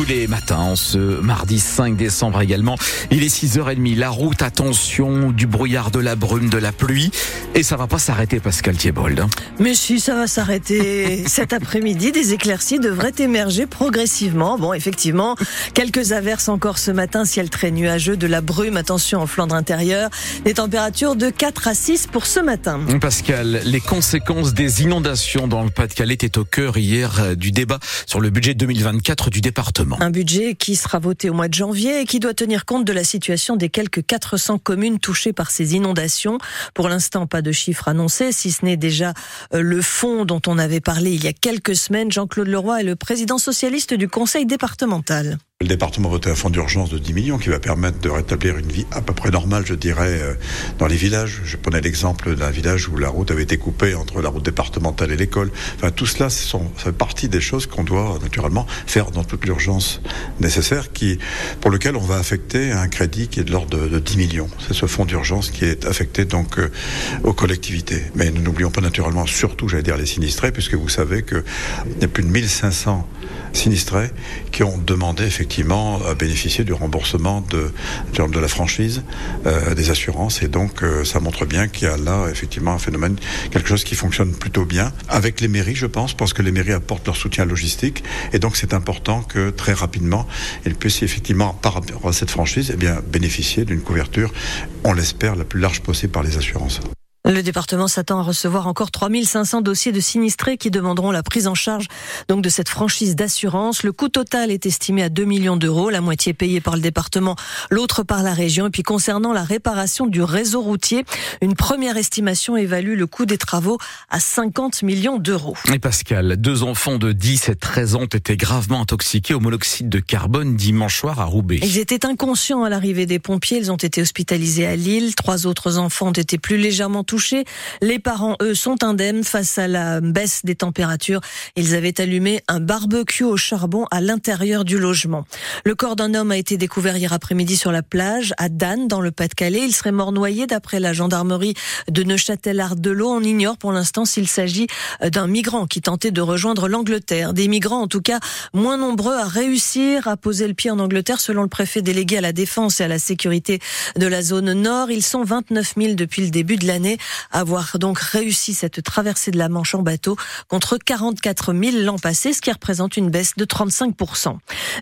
tous les matins, ce mardi 5 décembre également. Il est 6h30, la route, attention, du brouillard, de la brume, de la pluie. Et ça va pas s'arrêter, Pascal Thiebold. Hein. Mais si, ça va s'arrêter. Cet après-midi, des éclaircies devraient émerger progressivement. Bon, effectivement, quelques averses encore ce matin, ciel très nuageux, de la brume, attention en Flandre intérieure. Des températures de 4 à 6 pour ce matin. Pascal, les conséquences des inondations dans le Pas-de-Calais étaient au cœur hier euh, du débat sur le budget 2024 du département. Un budget qui sera voté au mois de janvier et qui doit tenir compte de la situation des quelques 400 communes touchées par ces inondations. Pour l'instant, pas de chiffres annoncés, si ce n'est déjà euh, le fonds dont on avait parlé il y a quelques semaines. Jean-Claude Leroy est le président socialiste du conseil départemental. Le département a voté un fonds d'urgence de 10 millions qui va permettre de rétablir une vie à peu près normale, je dirais, euh, dans les villages. Je prenais l'exemple d'un village où la route avait été coupée entre la route départementale et l'école. Enfin, tout cela, ça fait partie des choses qu'on doit naturellement faire dans toute l'urgence nécessaire, qui, pour lequel on va affecter un crédit qui est de l'ordre de, 10 millions. C'est ce fonds d'urgence qui est affecté donc euh, aux collectivités. Mais nous n'oublions pas naturellement, surtout, j'allais dire, les sinistrés, puisque vous savez qu'il y a plus de 1500 sinistrés qui ont demandé effectivement à bénéficier du remboursement de, de la franchise euh, des assurances. Et donc, euh, ça montre bien qu'il y a là effectivement un phénomène, quelque chose qui fonctionne plutôt bien avec les mairies, je pense, parce que les mairies apportent leur soutien logistique. Et donc, c'est important que très rapidement, ils puissent effectivement, par rapport à cette franchise, eh bien, bénéficier d'une couverture, on l'espère, la plus large possible par les assurances. Le département s'attend à recevoir encore 3500 dossiers de sinistrés qui demanderont la prise en charge donc de cette franchise d'assurance. Le coût total est estimé à 2 millions d'euros, la moitié payée par le département, l'autre par la région. Et puis concernant la réparation du réseau routier, une première estimation évalue le coût des travaux à 50 millions d'euros. Et Pascal, deux enfants de 10 et 13 ans ont été gravement intoxiqués au monoxyde de carbone dimanche soir à Roubaix. Ils étaient inconscients à l'arrivée des pompiers. Ils ont été hospitalisés à Lille. Trois autres enfants ont été plus légèrement touchés. Les parents, eux, sont indemnes face à la baisse des températures. Ils avaient allumé un barbecue au charbon à l'intérieur du logement. Le corps d'un homme a été découvert hier après-midi sur la plage à Dan, dans le Pas-de-Calais. Il serait mort noyé d'après la gendarmerie de Neuchâtel-Ardelot. On ignore pour l'instant s'il s'agit d'un migrant qui tentait de rejoindre l'Angleterre. Des migrants, en tout cas, moins nombreux à réussir à poser le pied en Angleterre, selon le préfet délégué à la défense et à la sécurité de la zone nord. Ils sont 29 000 depuis le début de l'année avoir donc réussi cette traversée de la Manche en bateau contre 44 000 l'an passé, ce qui représente une baisse de 35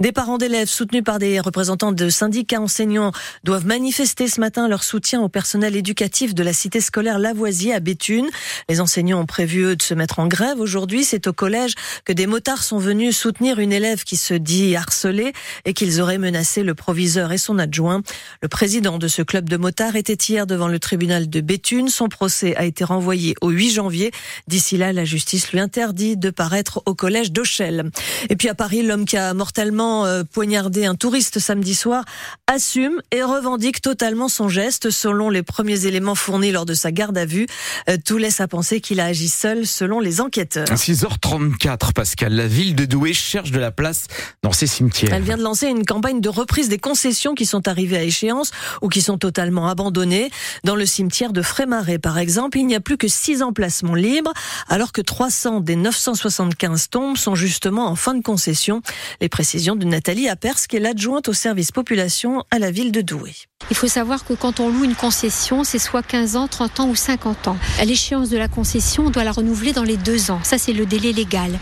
Des parents d'élèves soutenus par des représentants de syndicats enseignants doivent manifester ce matin leur soutien au personnel éducatif de la cité scolaire Lavoisier à Béthune. Les enseignants ont prévu eux de se mettre en grève aujourd'hui. C'est au collège que des motards sont venus soutenir une élève qui se dit harcelée et qu'ils auraient menacé le proviseur et son adjoint. Le président de ce club de motards était hier devant le tribunal de Béthune. Procès a été renvoyé au 8 janvier. D'ici là, la justice lui interdit de paraître au collège d'Auchel. Et puis à Paris, l'homme qui a mortellement euh, poignardé un touriste samedi soir assume et revendique totalement son geste. Selon les premiers éléments fournis lors de sa garde à vue, euh, tout laisse à penser qu'il a agi seul selon les enquêteurs. 6h34, Pascal, la ville de Douai cherche de la place dans ses cimetières. Elle vient de lancer une campagne de reprise des concessions qui sont arrivées à échéance ou qui sont totalement abandonnées. Dans le cimetière de Frémarais, par exemple, il n'y a plus que 6 emplacements libres, alors que 300 des 975 tombes sont justement en fin de concession. Les précisions de Nathalie Apers, qui est l'adjointe au service population à la ville de Douai. Il faut savoir que quand on loue une concession, c'est soit 15 ans, 30 ans ou 50 ans. À l'échéance de la concession, on doit la renouveler dans les deux ans. Ça, c'est le délai légal.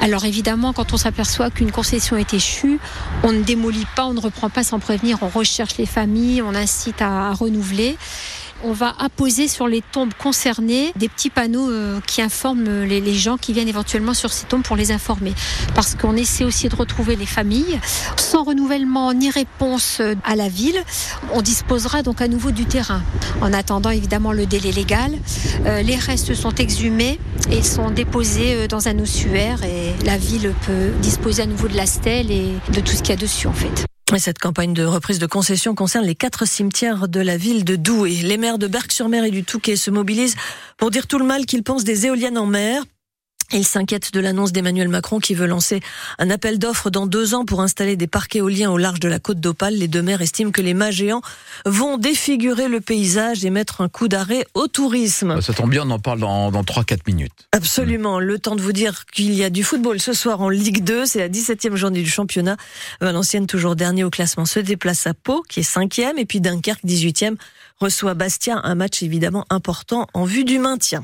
Alors évidemment, quand on s'aperçoit qu'une concession est échue, on ne démolit pas, on ne reprend pas sans prévenir, on recherche les familles, on incite à renouveler on va apposer sur les tombes concernées des petits panneaux euh, qui informent les, gens qui viennent éventuellement sur ces tombes pour les informer. Parce qu'on essaie aussi de retrouver les familles. Sans renouvellement ni réponse euh, à la ville, on disposera donc à nouveau du terrain. En attendant évidemment le délai légal, euh, les restes sont exhumés et sont déposés dans un ossuaire et la ville peut disposer à nouveau de la stèle et de tout ce qu'il y a dessus en fait. Cette campagne de reprise de concession concerne les quatre cimetières de la ville de Douai. Les maires de Berck-sur-Mer et du Touquet se mobilisent pour dire tout le mal qu'ils pensent des éoliennes en mer. Il s'inquiète de l'annonce d'Emmanuel Macron qui veut lancer un appel d'offres dans deux ans pour installer des parcs éoliens au large de la côte d'Opale. Les deux maires estiment que les mâts géants vont défigurer le paysage et mettre un coup d'arrêt au tourisme. Ça tombe bien, on en parle dans, dans 3-4 minutes. Absolument. Le temps de vous dire qu'il y a du football ce soir en Ligue 2. C'est la 17e journée du championnat. Valenciennes, toujours dernier au classement, se déplace à Pau, qui est 5e. Et puis Dunkerque, 18e, reçoit Bastia. Un match évidemment important en vue du maintien.